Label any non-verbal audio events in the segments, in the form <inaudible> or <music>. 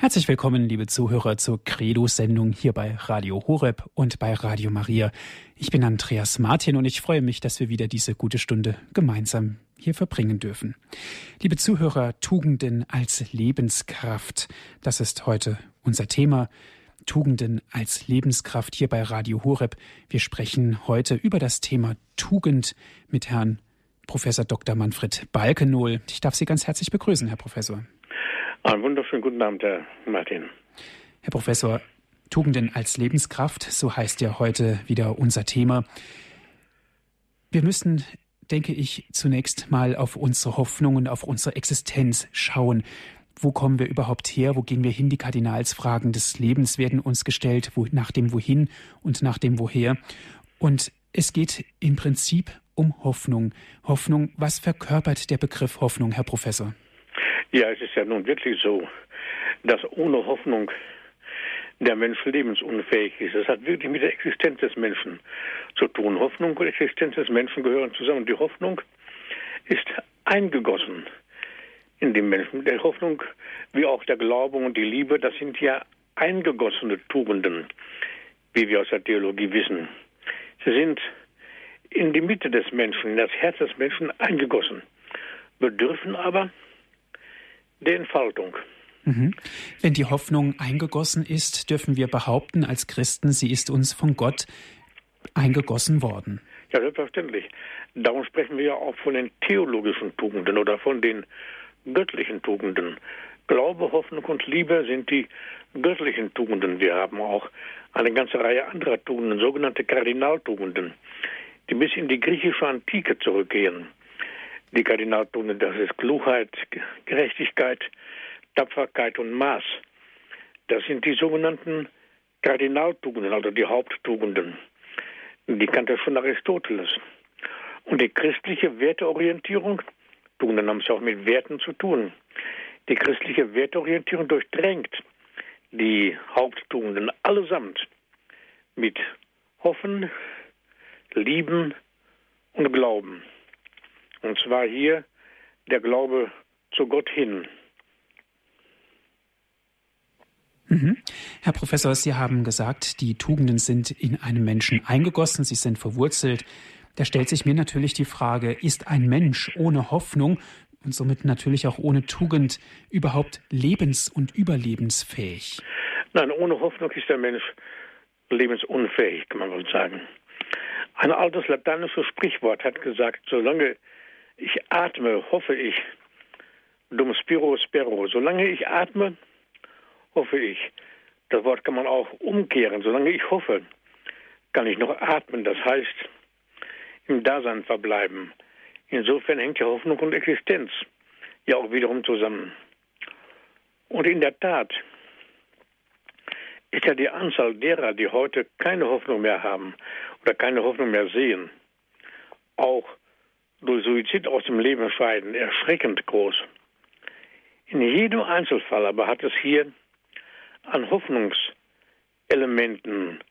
Herzlich willkommen, liebe Zuhörer, zur Credo-Sendung hier bei Radio Horeb und bei Radio Maria. Ich bin Andreas Martin und ich freue mich, dass wir wieder diese gute Stunde gemeinsam hier verbringen dürfen. Liebe Zuhörer, Tugenden als Lebenskraft, das ist heute unser Thema. Tugenden als Lebenskraft hier bei Radio Horeb. Wir sprechen heute über das Thema Tugend mit Herrn Professor Dr. Manfred Balkenohl. Ich darf Sie ganz herzlich begrüßen, Herr Professor. Einen wunderschönen guten Abend, Herr Martin. Herr Professor, Tugenden als Lebenskraft, so heißt ja heute wieder unser Thema. Wir müssen, denke ich, zunächst mal auf unsere Hoffnungen, auf unsere Existenz schauen. Wo kommen wir überhaupt her? Wo gehen wir hin? Die Kardinalsfragen des Lebens werden uns gestellt, wo, nach dem Wohin und nach dem Woher. Und es geht im Prinzip um Hoffnung. Hoffnung, was verkörpert der Begriff Hoffnung, Herr Professor? Ja, es ist ja nun wirklich so, dass ohne Hoffnung der Mensch lebensunfähig ist. Das hat wirklich mit der Existenz des Menschen zu tun. Hoffnung und Existenz des Menschen gehören zusammen. Die Hoffnung ist eingegossen in den Menschen. Die Hoffnung, wie auch der Glaube und die Liebe, das sind ja eingegossene Tugenden, wie wir aus der Theologie wissen. Sie sind in die Mitte des Menschen, in das Herz des Menschen eingegossen, bedürfen aber der Entfaltung. Mhm. Wenn die Hoffnung eingegossen ist, dürfen wir behaupten als Christen, sie ist uns von Gott eingegossen worden. Ja, selbstverständlich. Darum sprechen wir ja auch von den theologischen Tugenden oder von den göttlichen Tugenden. Glaube, Hoffnung und Liebe sind die göttlichen Tugenden. Wir haben auch eine ganze Reihe anderer Tugenden, sogenannte Kardinaltugenden, die bis in die griechische Antike zurückgehen die Kardinaltugenden, das ist Klugheit, Gerechtigkeit, Tapferkeit und Maß. Das sind die sogenannten Kardinaltugenden, also die Haupttugenden. Die kannte schon Aristoteles. Und die christliche Werteorientierung, Tugenden haben es auch mit Werten zu tun. Die christliche Werteorientierung durchdrängt die Haupttugenden allesamt mit Hoffen, Lieben und Glauben. Und zwar hier der Glaube zu Gott hin. Mhm. Herr Professor, Sie haben gesagt, die Tugenden sind in einem Menschen eingegossen, sie sind verwurzelt. Da stellt sich mir natürlich die Frage, ist ein Mensch ohne Hoffnung und somit natürlich auch ohne Tugend überhaupt lebens- und überlebensfähig? Nein, ohne Hoffnung ist der Mensch lebensunfähig, kann man wohl sagen. Ein altes lateinisches Sprichwort hat gesagt, solange ich atme, hoffe ich. Dum spiro spero. Solange ich atme, hoffe ich. Das Wort kann man auch umkehren. Solange ich hoffe, kann ich noch atmen. Das heißt, im Dasein verbleiben. Insofern hängt ja Hoffnung und Existenz ja auch wiederum zusammen. Und in der Tat ist ja die Anzahl derer, die heute keine Hoffnung mehr haben oder keine Hoffnung mehr sehen, auch durch Suizid aus dem Leben scheiden, erschreckend groß. In jedem Einzelfall aber hat es hier an Hoffnungselementen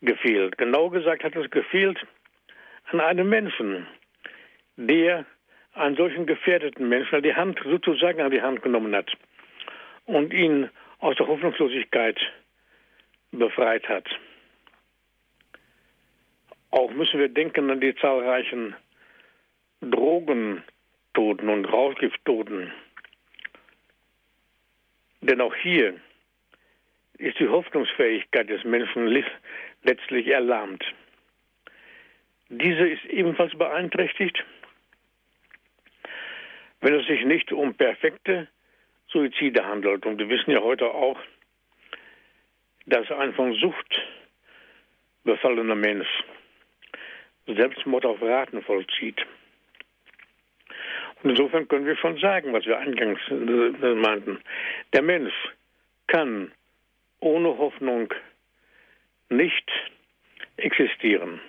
gefehlt. Genau gesagt hat es gefehlt an einem Menschen, der einen solchen gefährdeten Menschen die Hand sozusagen an die Hand genommen hat und ihn aus der Hoffnungslosigkeit befreit hat. Auch müssen wir denken an die zahlreichen Drogentoten und Rauschgifttoten. Denn auch hier ist die Hoffnungsfähigkeit des Menschen letztlich erlahmt. Diese ist ebenfalls beeinträchtigt, wenn es sich nicht um perfekte Suizide handelt. Und wir wissen ja heute auch, dass ein von Sucht befallener Mensch Selbstmord auf Raten vollzieht. Insofern können wir schon sagen, was wir eingangs äh, meinten. Der Mensch kann ohne Hoffnung nicht existieren.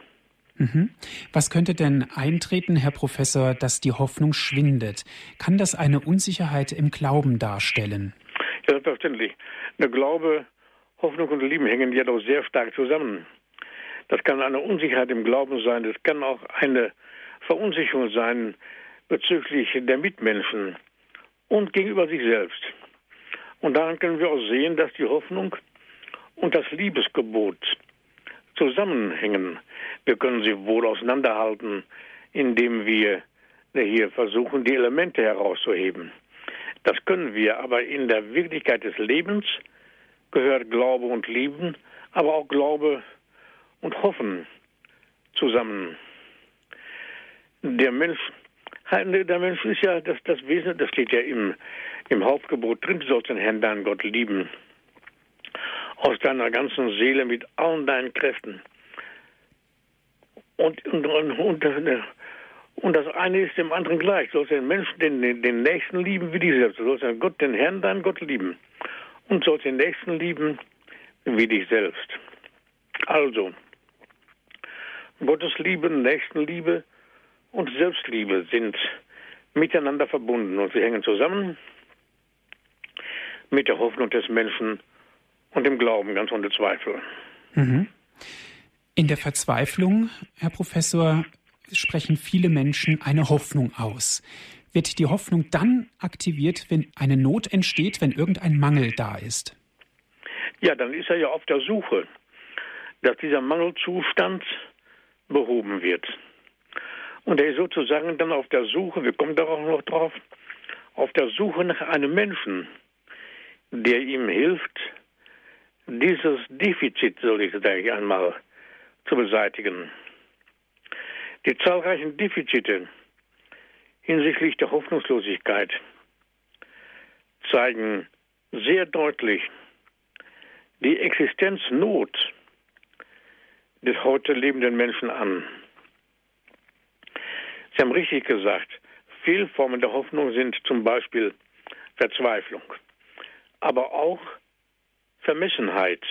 Mhm. Was könnte denn eintreten, Herr Professor, dass die Hoffnung schwindet? Kann das eine Unsicherheit im Glauben darstellen? Ja, selbstverständlich. Der Glaube, Hoffnung und Lieben hängen ja doch sehr stark zusammen. Das kann eine Unsicherheit im Glauben sein, das kann auch eine Verunsicherung sein bezüglich der Mitmenschen und gegenüber sich selbst. Und daran können wir auch sehen, dass die Hoffnung und das Liebesgebot zusammenhängen. Wir können sie wohl auseinanderhalten, indem wir hier versuchen, die Elemente herauszuheben. Das können wir, aber in der Wirklichkeit des Lebens gehört Glaube und Lieben, aber auch Glaube und Hoffen zusammen. Der Mensch, der Mensch ist ja das, das Wesen, das steht ja im, im Hauptgebot drin, du sollst den Herrn deinen Gott lieben. Aus deiner ganzen Seele mit allen deinen Kräften. Und, und, und, und das eine ist dem anderen gleich. Du sollst den Menschen, den, den Nächsten lieben wie dich selbst. Du sollst den, Gott, den Herrn, deinen Gott lieben. Und sollst den Nächsten lieben wie dich selbst. Also, Gottes Liebe, Nächstenliebe und Selbstliebe sind miteinander verbunden und sie hängen zusammen mit der Hoffnung des Menschen und dem Glauben, ganz ohne Zweifel. Mhm. In der Verzweiflung, Herr Professor, sprechen viele Menschen eine Hoffnung aus. Wird die Hoffnung dann aktiviert, wenn eine Not entsteht, wenn irgendein Mangel da ist? Ja, dann ist er ja auf der Suche, dass dieser Mangelzustand behoben wird. Und er ist sozusagen dann auf der Suche, wir kommen darauf noch drauf, auf der Suche nach einem Menschen, der ihm hilft, dieses Defizit, soll ich sagen, einmal zu beseitigen. Die zahlreichen Defizite hinsichtlich der Hoffnungslosigkeit zeigen sehr deutlich die Existenznot des heute lebenden Menschen an. Sie haben richtig gesagt, Fehlformen der Hoffnung sind zum Beispiel Verzweiflung, aber auch Vermessenheit.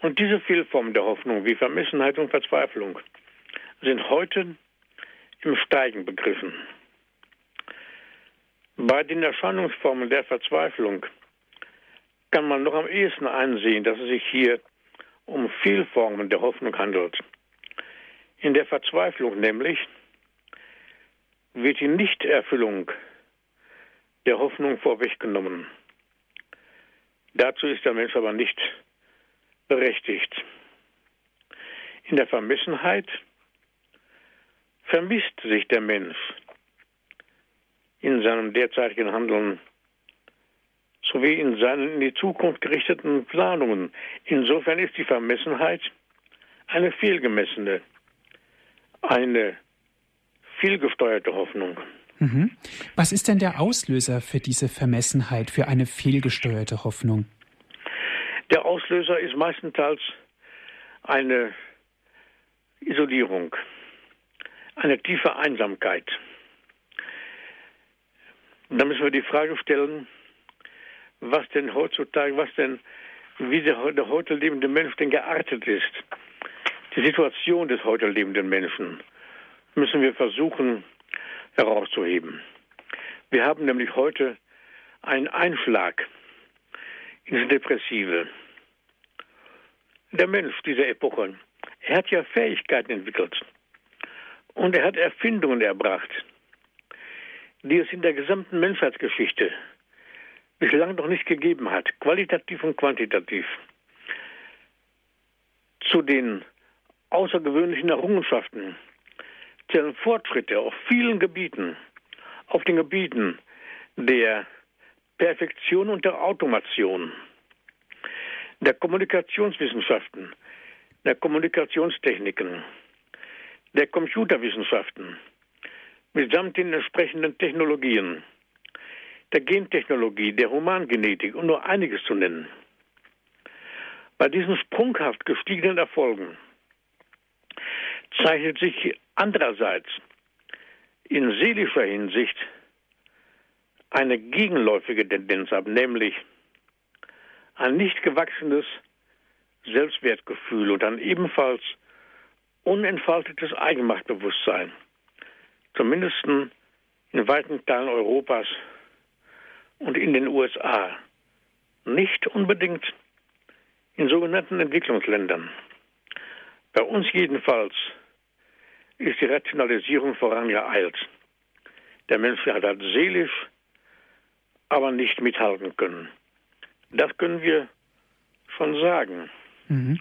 Und diese Fehlformen der Hoffnung wie Vermessenheit und Verzweiflung sind heute im Steigen begriffen. Bei den Erscheinungsformen der Verzweiflung kann man noch am ehesten einsehen, dass es sich hier um Fehlformen der Hoffnung handelt. In der Verzweiflung nämlich wird die Nichterfüllung der Hoffnung vorweggenommen. Dazu ist der Mensch aber nicht berechtigt. In der Vermessenheit vermisst sich der Mensch in seinem derzeitigen Handeln sowie in seinen in die Zukunft gerichteten Planungen. Insofern ist die Vermessenheit eine fehlgemessene, eine fehlgesteuerte Hoffnung. Mhm. Was ist denn der Auslöser für diese Vermessenheit, für eine fehlgesteuerte Hoffnung? Der Auslöser ist meistenteils eine Isolierung eine tiefe Einsamkeit. Und da müssen wir die Frage stellen, was denn heutzutage, was denn, wie der, der heute lebende Mensch denn geartet ist. Die Situation des heute lebenden Menschen müssen wir versuchen herauszuheben. Wir haben nämlich heute einen Einschlag ins Depressive. Der Mensch dieser Epoche, er hat ja Fähigkeiten entwickelt. Und er hat Erfindungen erbracht, die es in der gesamten Menschheitsgeschichte bislang noch nicht gegeben hat, qualitativ und quantitativ. Zu den außergewöhnlichen Errungenschaften zählen Fortschritte auf vielen Gebieten, auf den Gebieten der Perfektion und der Automation, der Kommunikationswissenschaften, der Kommunikationstechniken, der Computerwissenschaften mitsamt den entsprechenden Technologien, der Gentechnologie, der Humangenetik und nur einiges zu nennen. Bei diesen sprunghaft gestiegenen Erfolgen zeichnet sich andererseits in seelischer Hinsicht eine gegenläufige Tendenz ab, nämlich ein nicht gewachsenes Selbstwertgefühl und ein ebenfalls unentfaltetes Eigenmachtbewusstsein, zumindest in weiten Teilen Europas und in den USA, nicht unbedingt in sogenannten Entwicklungsländern. Bei uns jedenfalls ist die Rationalisierung vorangeeilt. Der Mensch hat seelisch aber nicht mithalten können. Das können wir schon sagen. Mhm.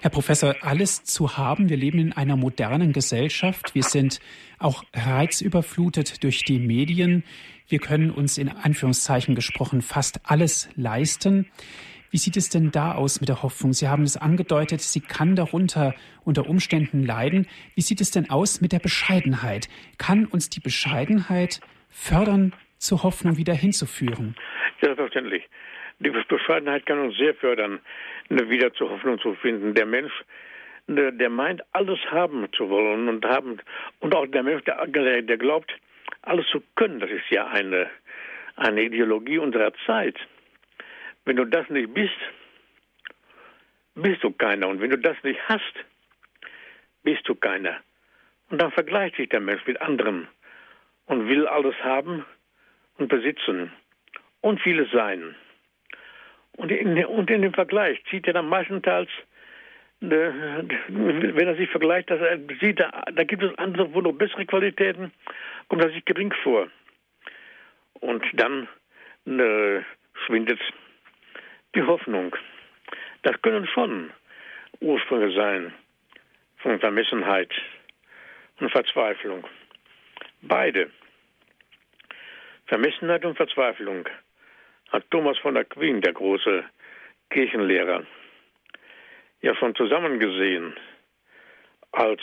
Herr Professor, alles zu haben. Wir leben in einer modernen Gesellschaft. Wir sind auch reizüberflutet durch die Medien. Wir können uns in Anführungszeichen gesprochen fast alles leisten. Wie sieht es denn da aus mit der Hoffnung? Sie haben es angedeutet, sie kann darunter unter Umständen leiden. Wie sieht es denn aus mit der Bescheidenheit? Kann uns die Bescheidenheit fördern, zur Hoffnung wieder hinzuführen? Selbstverständlich. Die Bescheidenheit kann uns sehr fördern, wieder zur Hoffnung zu finden. Der Mensch, der meint, alles haben zu wollen und haben, und auch der Mensch, der, der glaubt, alles zu können, das ist ja eine, eine Ideologie unserer Zeit. Wenn du das nicht bist, bist du keiner. Und wenn du das nicht hast, bist du keiner. Und dann vergleicht sich der Mensch mit anderen und will alles haben und besitzen und vieles sein. Und in, und in dem Vergleich zieht er dann meistenteils, äh, wenn er sich vergleicht, dass er sieht, da, da gibt es andere, wo noch bessere Qualitäten, kommt er sich gering vor. Und dann äh, schwindet die Hoffnung. Das können schon Ursprünge sein von Vermessenheit und Verzweiflung. Beide. Vermessenheit und Verzweiflung hat Thomas von Aquin, der große Kirchenlehrer, ja schon zusammengesehen als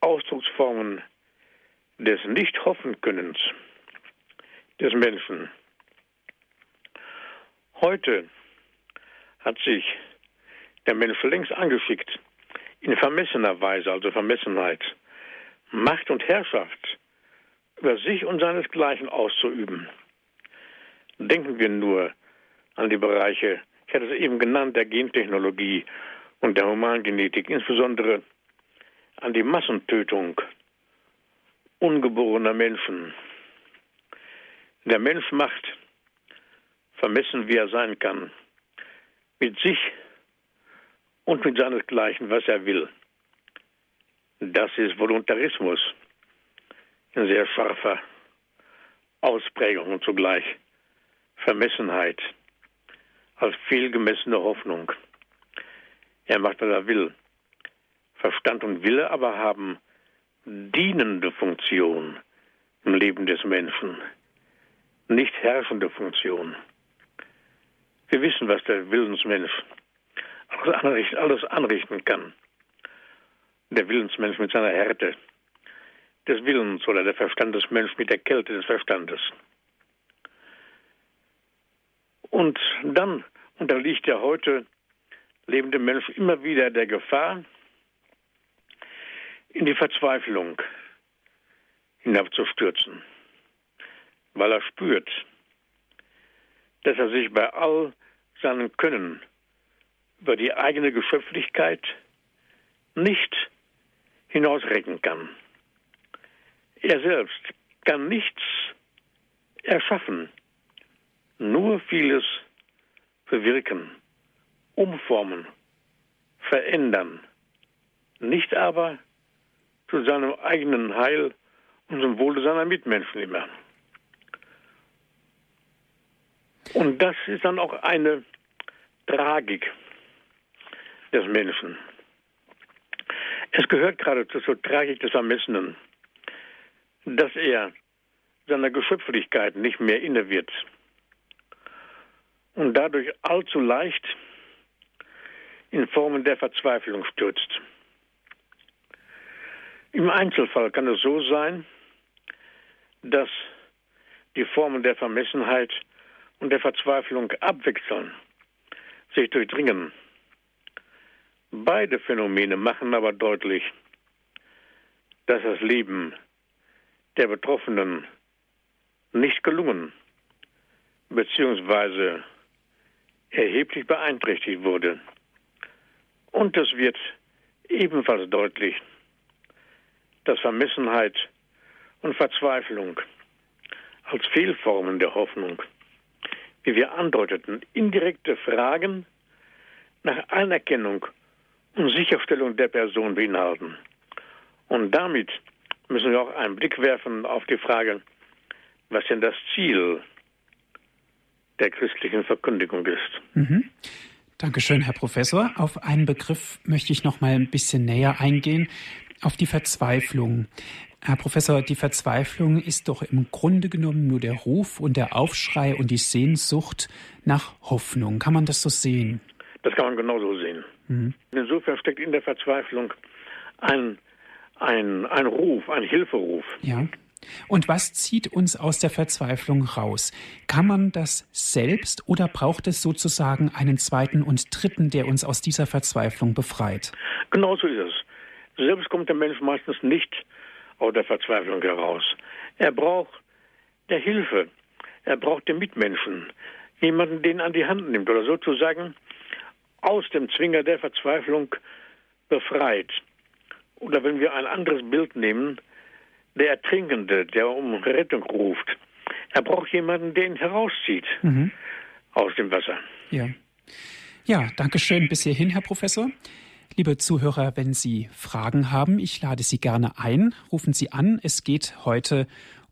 Ausdrucksformen des Nicht-Hoffen-Könnens des Menschen. Heute hat sich der Mensch längst angeschickt, in vermessener Weise, also Vermessenheit, Macht und Herrschaft über sich und seinesgleichen auszuüben. Denken wir nur an die Bereiche, ich hatte es eben genannt, der Gentechnologie und der Humangenetik, insbesondere an die Massentötung ungeborener Menschen. Der Mensch macht, vermessen wie er sein kann, mit sich und mit seinesgleichen, was er will. Das ist Voluntarismus in sehr scharfer Ausprägung und zugleich Vermessenheit, als fehlgemessene Hoffnung. Er macht, was er will. Verstand und Wille aber haben dienende Funktion im Leben des Menschen, nicht herrschende Funktion. Wir wissen, was der Willensmensch alles anrichten kann. Der Willensmensch mit seiner Härte des Willens oder der Verstandesmensch mit der Kälte des Verstandes. Und dann unterliegt der heute lebende Mensch immer wieder der Gefahr, in die Verzweiflung hinabzustürzen, weil er spürt, dass er sich bei all seinem Können über die eigene Geschöpflichkeit nicht hinausrecken kann. Er selbst kann nichts erschaffen, nur vieles bewirken, umformen, verändern, nicht aber zu seinem eigenen Heil und zum Wohle seiner Mitmenschen immer. Und das ist dann auch eine Tragik des Menschen. Es gehört geradezu zur Tragik des Ermessenen, dass er seiner Geschöpflichkeit nicht mehr inne wird und dadurch allzu leicht in Formen der Verzweiflung stürzt. Im Einzelfall kann es so sein, dass die Formen der Vermessenheit und der Verzweiflung abwechseln, sich durchdringen. Beide Phänomene machen aber deutlich, dass das Leben der Betroffenen nicht gelungen bzw erheblich beeinträchtigt wurde. Und es wird ebenfalls deutlich, dass Vermessenheit und Verzweiflung als Fehlformen der Hoffnung, wie wir andeuteten, indirekte Fragen nach Anerkennung und Sicherstellung der Person beinhalten. Und damit müssen wir auch einen Blick werfen auf die Frage, was denn das Ziel der christlichen Verkündigung ist. Mhm. Dankeschön, Herr Professor. Auf einen Begriff möchte ich noch mal ein bisschen näher eingehen, auf die Verzweiflung. Herr Professor, die Verzweiflung ist doch im Grunde genommen nur der Ruf und der Aufschrei und die Sehnsucht nach Hoffnung. Kann man das so sehen? Das kann man genauso sehen. Mhm. Insofern steckt in der Verzweiflung ein, ein, ein Ruf, ein Hilferuf. Ja. Und was zieht uns aus der Verzweiflung raus? Kann man das selbst oder braucht es sozusagen einen zweiten und dritten, der uns aus dieser Verzweiflung befreit? Genau so ist es. Selbst kommt der Mensch meistens nicht der Verzweiflung heraus. Er braucht der Hilfe. Er braucht den Mitmenschen. Jemanden, den an die Hand nimmt oder sozusagen aus dem Zwinger der Verzweiflung befreit. Oder wenn wir ein anderes Bild nehmen, der Ertrinkende, der um Rettung ruft, er braucht jemanden, der ihn herauszieht mhm. aus dem Wasser. Ja. Ja, danke schön bis hierhin, Herr Professor. Liebe Zuhörer, wenn Sie Fragen haben, ich lade Sie gerne ein. Rufen Sie an. Es geht heute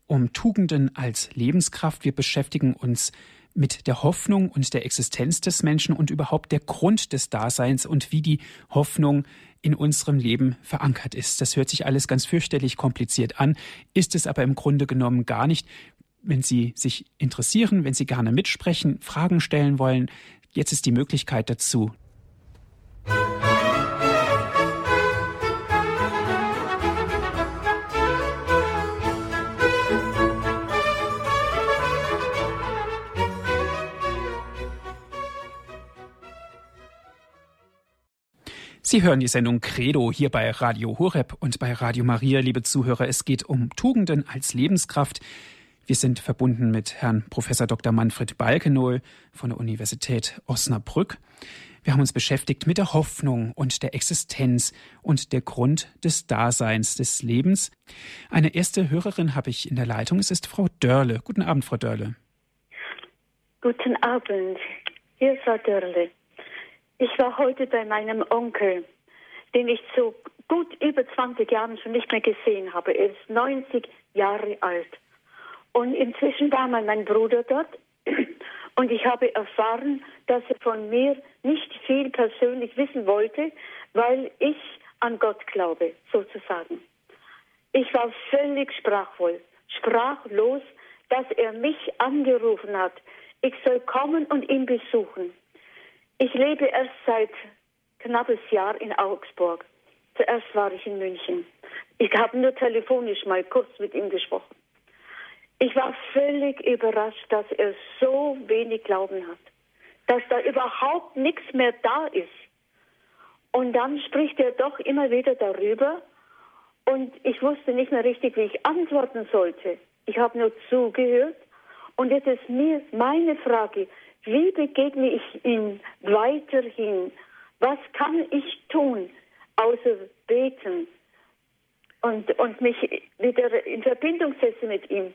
um Tugenden als Lebenskraft. Wir beschäftigen uns mit der Hoffnung und der Existenz des Menschen und überhaupt der Grund des Daseins und wie die Hoffnung in unserem Leben verankert ist. Das hört sich alles ganz fürchterlich kompliziert an, ist es aber im Grunde genommen gar nicht. Wenn Sie sich interessieren, wenn Sie gerne mitsprechen, Fragen stellen wollen, jetzt ist die Möglichkeit dazu. Sie hören die Sendung Credo hier bei Radio Horeb und bei Radio Maria, liebe Zuhörer. Es geht um Tugenden als Lebenskraft. Wir sind verbunden mit Herrn Professor Dr. Manfred Balkenohl von der Universität Osnabrück. Wir haben uns beschäftigt mit der Hoffnung und der Existenz und der Grund des Daseins des Lebens. Eine erste Hörerin habe ich in der Leitung. Es ist Frau Dörle. Guten Abend, Frau Dörle. Guten Abend. Hier ist Frau Dörle. Ich war heute bei meinem Onkel, den ich so gut über 20 Jahren schon nicht mehr gesehen habe. Er ist 90 Jahre alt. Und inzwischen war mal mein Bruder dort. <clears throat> Und ich habe erfahren, dass er von mir nicht viel persönlich wissen wollte, weil ich an Gott glaube, sozusagen. Ich war völlig sprachvoll, sprachlos, dass er mich angerufen hat. Ich soll kommen und ihn besuchen. Ich lebe erst seit knappes Jahr in Augsburg. Zuerst war ich in München. Ich habe nur telefonisch mal kurz mit ihm gesprochen. Ich war völlig überrascht, dass er so wenig Glauben hat, dass da überhaupt nichts mehr da ist. Und dann spricht er doch immer wieder darüber und ich wusste nicht mehr richtig, wie ich antworten sollte. Ich habe nur zugehört und jetzt ist mir meine Frage, wie begegne ich ihm weiterhin? Was kann ich tun, außer beten und, und mich wieder in Verbindung setzen mit ihm?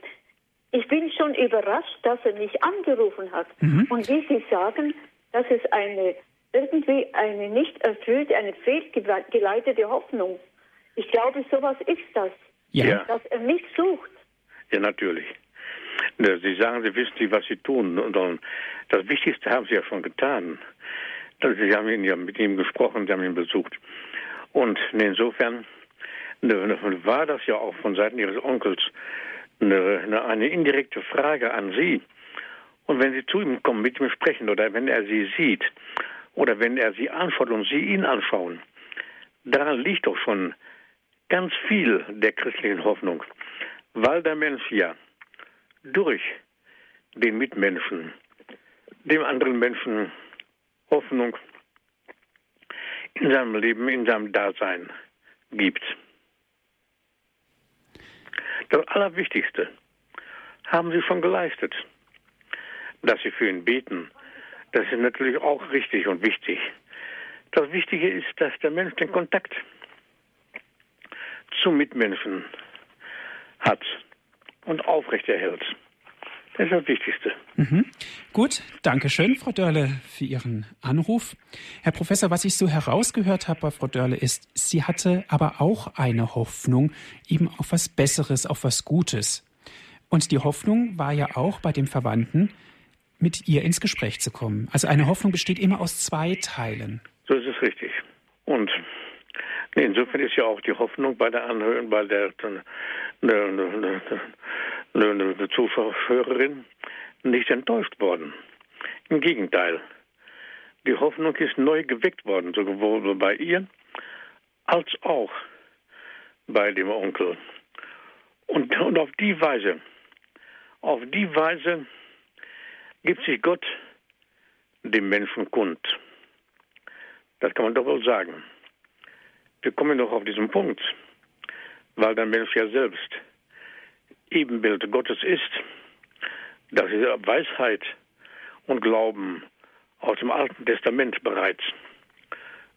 Ich bin schon überrascht, dass er mich angerufen hat. Mhm. Und wie Sie sagen, das ist eine irgendwie eine nicht erfüllte, eine fehlgeleitete Hoffnung. Ich glaube, sowas ist das. Ja. Dass er mich sucht. Ja, natürlich. Sie sagen, Sie wissen nicht, was Sie tun. Und das Wichtigste haben Sie ja schon getan. Sie haben ihn ja mit ihm gesprochen, Sie haben ihn besucht. Und insofern war das ja auch von Seiten Ihres Onkels eine, eine indirekte Frage an Sie. Und wenn Sie zu ihm kommen, mit ihm sprechen oder wenn er Sie sieht oder wenn er Sie anschaut und Sie ihn anschauen, daran liegt doch schon ganz viel der christlichen Hoffnung, weil der Mensch ja durch den Mitmenschen, dem anderen Menschen Hoffnung in seinem Leben, in seinem Dasein gibt. Das Allerwichtigste haben sie schon geleistet. Dass sie für ihn beten, das ist natürlich auch richtig und wichtig. Das Wichtige ist, dass der Mensch den Kontakt zum Mitmenschen hat und aufrechterhält. Das ist das Wichtigste. Mhm. Gut, danke schön, Frau Dörle, für Ihren Anruf. Herr Professor, was ich so herausgehört habe bei Frau Dörle ist, sie hatte aber auch eine Hoffnung eben auf was Besseres, auf was Gutes. Und die Hoffnung war ja auch bei dem Verwandten, mit ihr ins Gespräch zu kommen. Also eine Hoffnung besteht immer aus zwei Teilen. So ist es richtig. Und insofern ist ja auch die Hoffnung bei der Anhörerin, bei der, der, Zuhörerin nicht enttäuscht worden. Im Gegenteil. Die Hoffnung ist neu geweckt worden, sowohl bei ihr als auch bei dem Onkel. Und, und auf die Weise, auf die Weise gibt sich Gott dem Menschen kund. Das kann man doch wohl sagen. Wir kommen noch auf diesen Punkt, weil der Mensch ja selbst Ebenbild Gottes ist, dass er Weisheit und Glauben aus dem Alten Testament bereits.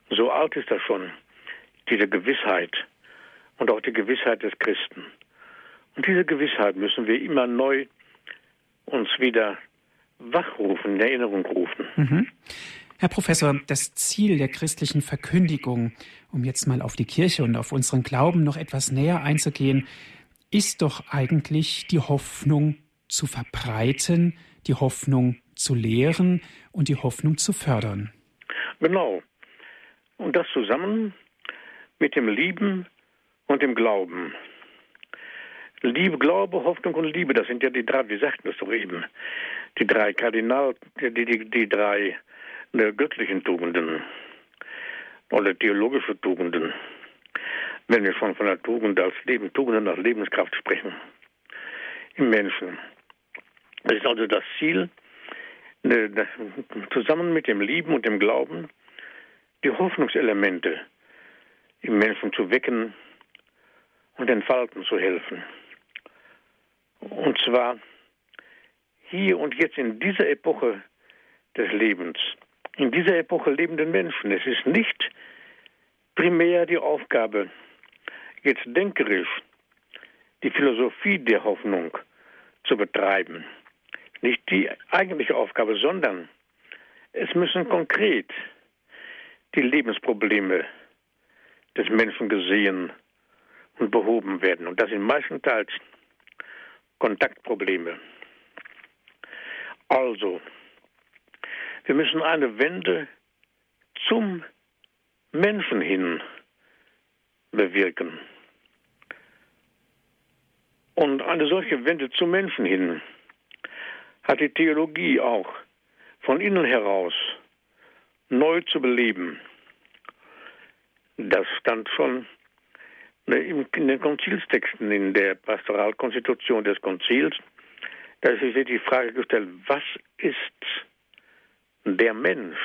So alt ist das schon, diese Gewissheit und auch die Gewissheit des Christen. Und diese Gewissheit müssen wir immer neu uns wieder wachrufen, in Erinnerung rufen. Mhm. Herr Professor, das Ziel der christlichen Verkündigung, um jetzt mal auf die Kirche und auf unseren Glauben noch etwas näher einzugehen, ist doch eigentlich die Hoffnung zu verbreiten, die Hoffnung zu lehren und die Hoffnung zu fördern. Genau. Und das zusammen mit dem Lieben und dem Glauben. Liebe, Glaube, Hoffnung und Liebe, das sind ja die drei, wir sagten das doch eben, die drei Kardinal, die, die, die drei ne, göttlichen Tugenden oder theologische Tugenden, wenn wir schon von der Tugend als Leben, Tugenden als Lebenskraft sprechen im Menschen. Das ist also das Ziel, ne, zusammen mit dem Lieben und dem Glauben, die Hoffnungselemente im Menschen zu wecken und entfalten zu helfen. Und zwar hier und jetzt in dieser Epoche des Lebens, in dieser Epoche lebenden Menschen. Es ist nicht primär die Aufgabe, jetzt denkerisch die Philosophie der Hoffnung zu betreiben. Nicht die eigentliche Aufgabe, sondern es müssen konkret die Lebensprobleme des Menschen gesehen und behoben werden. Und das sind meistenteils Kontaktprobleme. Also, wir müssen eine Wende zum Menschen hin bewirken. Und eine solche Wende zum Menschen hin hat die Theologie auch von innen heraus neu zu beleben. Das stand schon in den Konzilstexten, in der Pastoralkonstitution des Konzils, da ist die Frage gestellt, was ist der Mensch?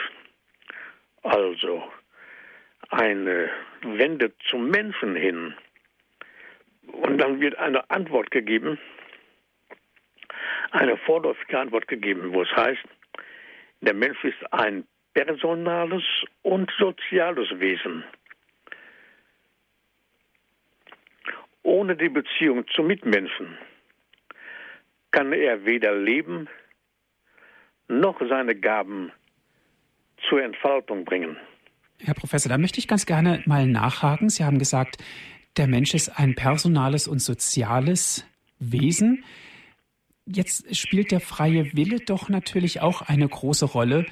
Also eine Wende zum Menschen hin. Und dann wird eine Antwort gegeben, eine vorläufige Antwort gegeben, wo es heißt, der Mensch ist ein personales und soziales Wesen. Ohne die Beziehung zum Mitmenschen kann er weder leben noch seine Gaben zur Entfaltung bringen. Herr Professor, da möchte ich ganz gerne mal nachhaken. Sie haben gesagt, der Mensch ist ein personales und soziales Wesen. Jetzt spielt der freie Wille doch natürlich auch eine große Rolle.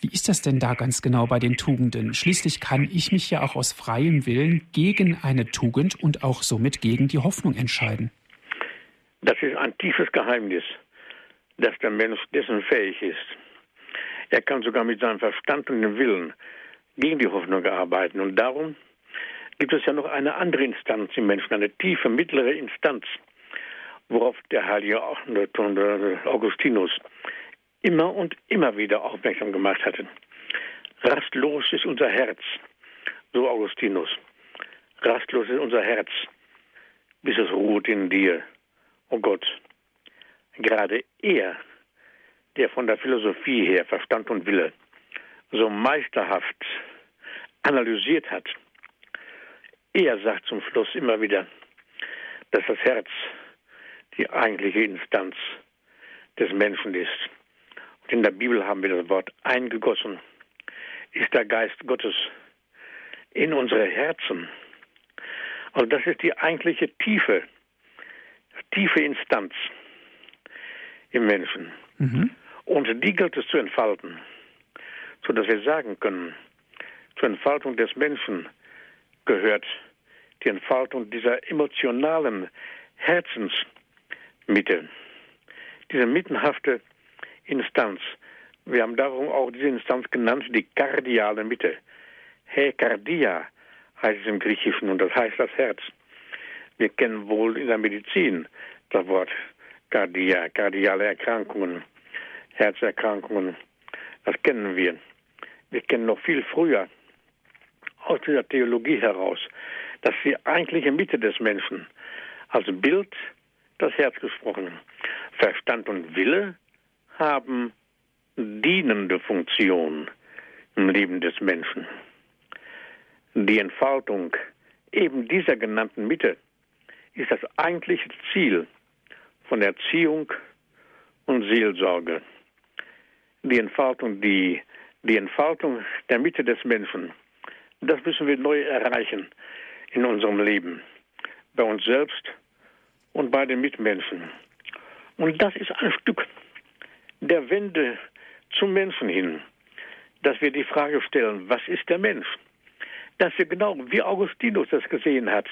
Wie ist das denn da ganz genau bei den Tugenden? Schließlich kann ich mich ja auch aus freiem Willen gegen eine Tugend und auch somit gegen die Hoffnung entscheiden. Das ist ein tiefes Geheimnis, dass der Mensch dessen fähig ist. Er kann sogar mit seinem Verstand und dem Willen gegen die Hoffnung arbeiten. Und darum gibt es ja noch eine andere Instanz im Menschen, eine tiefe, mittlere Instanz, worauf der heilige Augustinus immer und immer wieder aufmerksam gemacht hatte. Rastlos ist unser Herz, so Augustinus. Rastlos ist unser Herz, bis es ruht in dir, o oh Gott. Gerade er, der von der Philosophie her Verstand und Wille so meisterhaft analysiert hat, er sagt zum Schluss immer wieder, dass das Herz die eigentliche Instanz des Menschen ist. In der Bibel haben wir das Wort eingegossen, ist der Geist Gottes in unsere Herzen. Also das ist die eigentliche tiefe, tiefe Instanz im Menschen. Mhm. Und die gilt es zu entfalten, sodass wir sagen können, zur Entfaltung des Menschen gehört die Entfaltung dieser emotionalen Herzensmitte, diese mittenhafte Instanz. Wir haben darum auch diese Instanz genannt, die kardiale Mitte. He kardia heißt es im Griechischen und das heißt das Herz. Wir kennen wohl in der Medizin das Wort Kardia, kardiale Erkrankungen, Herzerkrankungen. Das kennen wir. Wir kennen noch viel früher aus dieser Theologie heraus, dass die eigentliche Mitte des Menschen als Bild das Herz gesprochen. Verstand und Wille haben dienende Funktion im Leben des Menschen. Die Entfaltung eben dieser genannten Mitte ist das eigentliche Ziel von Erziehung und Seelsorge. Die Entfaltung, die, die Entfaltung der Mitte des Menschen, das müssen wir neu erreichen in unserem Leben, bei uns selbst und bei den Mitmenschen. Und das ist ein Stück der Wende zum Menschen hin, dass wir die Frage stellen, was ist der Mensch? Dass wir genau, wie Augustinus das gesehen hat,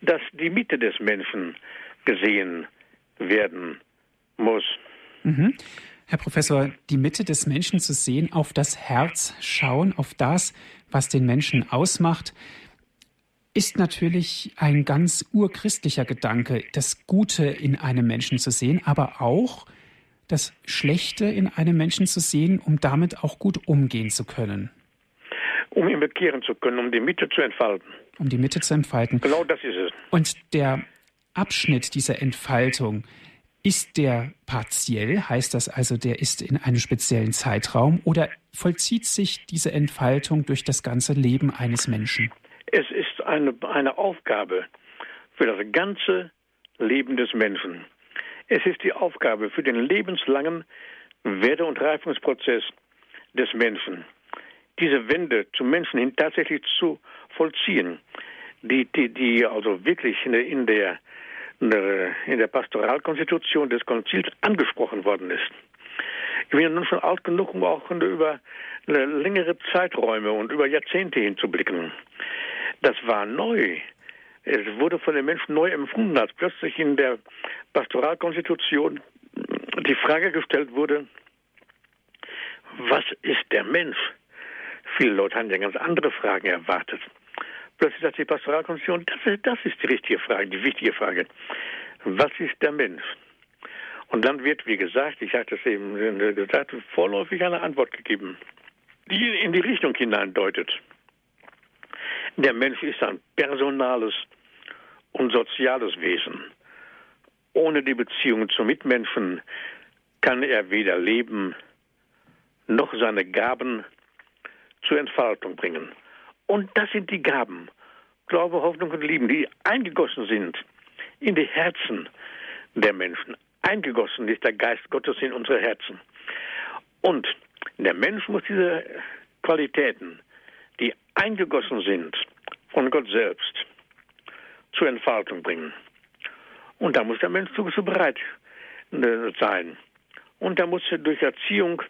dass die Mitte des Menschen gesehen werden muss. Mhm. Herr Professor, die Mitte des Menschen zu sehen, auf das Herz schauen, auf das, was den Menschen ausmacht, ist natürlich ein ganz urchristlicher Gedanke, das Gute in einem Menschen zu sehen, aber auch das Schlechte in einem Menschen zu sehen, um damit auch gut umgehen zu können. Um ihn bekehren zu können, um die Mitte zu entfalten. Um die Mitte zu entfalten. Genau das ist es. Und der Abschnitt dieser Entfaltung, ist der partiell, heißt das also, der ist in einem speziellen Zeitraum oder vollzieht sich diese Entfaltung durch das ganze Leben eines Menschen? Es ist eine, eine Aufgabe für das ganze Leben des Menschen. Es ist die Aufgabe für den lebenslangen Werde- und Reifungsprozess des Menschen, diese Wende zum Menschen hin tatsächlich zu vollziehen, die, die, die also wirklich in der, in der, in der Pastoralkonstitution des Konzils angesprochen worden ist. Ich bin ja nun schon alt genug, um auch über längere Zeiträume und über Jahrzehnte hinzublicken. Das war neu. Es wurde von den Menschen neu empfunden, als plötzlich in der Pastoralkonstitution die Frage gestellt wurde, was ist der Mensch? Viele Leute haben ja ganz andere Fragen erwartet. Plötzlich sagt die Pastoralkonstitution, das, das ist die richtige Frage, die wichtige Frage. Was ist der Mensch? Und dann wird, wie gesagt, ich hatte es eben gesagt, vorläufig eine Antwort gegeben, die in die Richtung hineindeutet. Der Mensch ist ein personales und soziales Wesen. Ohne die Beziehung zu Mitmenschen kann er weder leben noch seine Gaben zur Entfaltung bringen. Und das sind die Gaben, Glaube, Hoffnung und Lieben, die eingegossen sind in die Herzen der Menschen. Eingegossen ist der Geist Gottes in unsere Herzen. Und der Mensch muss diese Qualitäten, die eingegossen sind von Gott selbst, zur Entfaltung bringen. Und da muss der Mensch dazu bereit äh, sein. Und da muss durch Erziehung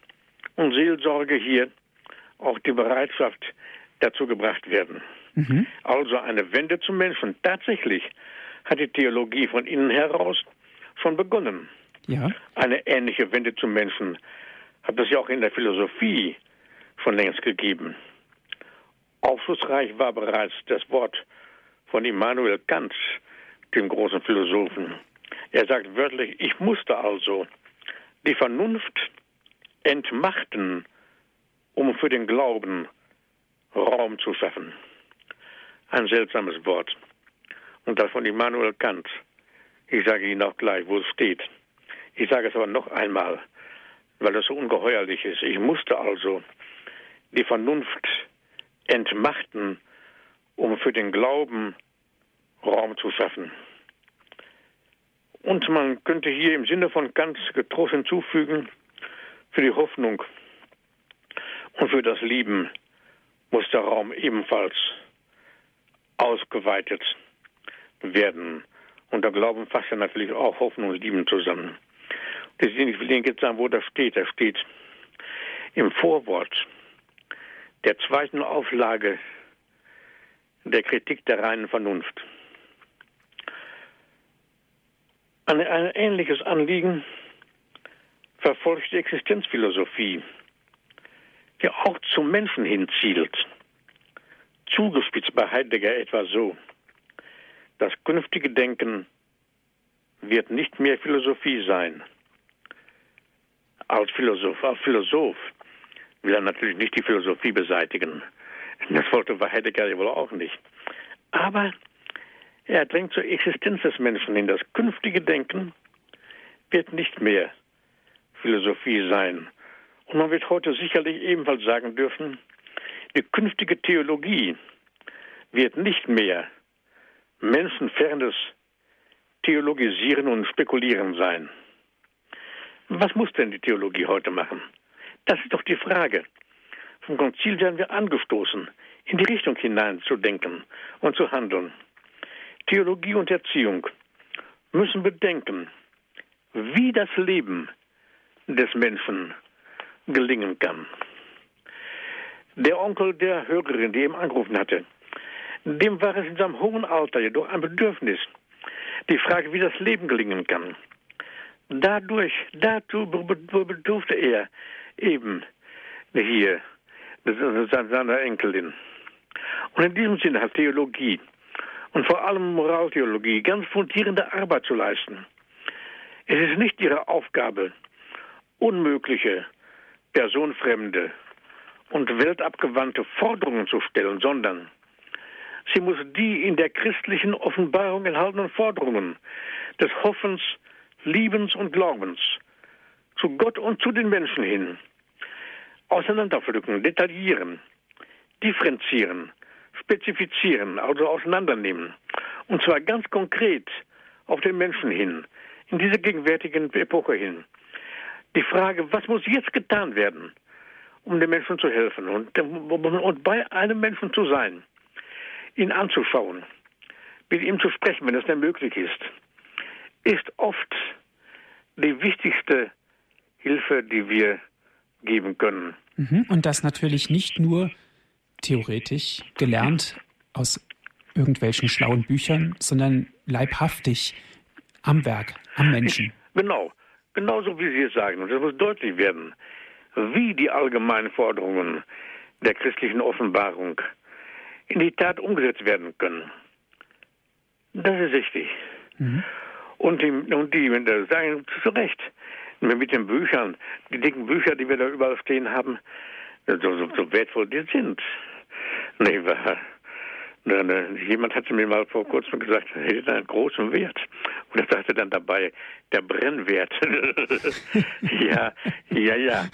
und Seelsorge hier auch die Bereitschaft dazu gebracht werden. Mhm. Also eine Wende zum Menschen. Tatsächlich hat die Theologie von innen heraus schon begonnen. Ja. Eine ähnliche Wende zum Menschen hat es ja auch in der Philosophie schon längst gegeben. Aufschlussreich war bereits das Wort von Immanuel Kant, dem großen Philosophen. Er sagt wörtlich, ich musste also die Vernunft entmachten, um für den Glauben Raum zu schaffen. Ein seltsames Wort. Und das von Immanuel Kant. Ich sage Ihnen auch gleich, wo es steht. Ich sage es aber noch einmal, weil das so ungeheuerlich ist. Ich musste also die Vernunft entmachten, um für den Glauben Raum zu schaffen. Und man könnte hier im Sinne von Kant getrost hinzufügen, für die Hoffnung und für das Lieben muss der Raum ebenfalls ausgeweitet werden. Und der Glauben fasst ja natürlich auch Hoffnung und Lieben zusammen. Ich will Ihnen jetzt sagen, wo das steht. Das steht im Vorwort der zweiten Auflage der Kritik der reinen Vernunft. Ein, ein ähnliches Anliegen verfolgt die Existenzphilosophie, die auch zum Menschen hinzielt. Zugespitzt bei Heidegger etwa so. Das künftige Denken wird nicht mehr Philosophie sein. Als Philosoph, als Philosoph will er natürlich nicht die Philosophie beseitigen. Das wollte Heidegger ja wohl auch nicht. Aber er drängt zur Existenz des Menschen hin. Das künftige Denken wird nicht mehr Philosophie sein. Und man wird heute sicherlich ebenfalls sagen dürfen, die künftige Theologie wird nicht mehr menschenfernes Theologisieren und Spekulieren sein. Was muss denn die Theologie heute machen? Das ist doch die Frage. Vom Konzil werden wir angestoßen, in die Richtung hineinzudenken und zu handeln. Theologie und Erziehung müssen bedenken, wie das Leben des Menschen gelingen kann. Der Onkel der Hörerin, die eben angerufen hatte, dem war es in seinem hohen Alter jedoch ein Bedürfnis, die Frage, wie das Leben gelingen kann. Dadurch, dazu bedurfte er eben hier seiner Enkelin. Und in diesem Sinne hat Theologie und vor allem Moraltheologie ganz fundierende Arbeit zu leisten. Es ist nicht ihre Aufgabe, unmögliche, personenfremde und weltabgewandte Forderungen zu stellen, sondern sie muss die in der christlichen Offenbarung enthaltenen Forderungen des Hoffens, Liebens und Glaubens zu Gott und zu den Menschen hin auseinanderpflücken, detaillieren, differenzieren, spezifizieren, also auseinandernehmen. Und zwar ganz konkret auf den Menschen hin, in diese gegenwärtigen Epoche hin. Die Frage, was muss jetzt getan werden, um den Menschen zu helfen und, und bei einem Menschen zu sein, ihn anzuschauen, mit ihm zu sprechen, wenn es denn möglich ist, ist oft die wichtigste Hilfe, die wir geben können. Mhm. Und das natürlich nicht nur theoretisch gelernt aus irgendwelchen schlauen Büchern, sondern leibhaftig am Werk, am Menschen. Genau, genauso wie Sie es sagen. Und es muss deutlich werden, wie die allgemeinen Forderungen der christlichen Offenbarung in die Tat umgesetzt werden können. Das ist wichtig. Mhm. Und die, und die sagen zu Recht, mit den Büchern, die dicken Bücher, die wir da überall stehen haben, so, so, so wertvoll die sind. Nee, war, ne, ne, jemand hatte mir mal vor kurzem gesagt, er hätte einen großen Wert. <laughs> Und er sagte dann dabei, der Brennwert. <laughs> ja, ja, ja.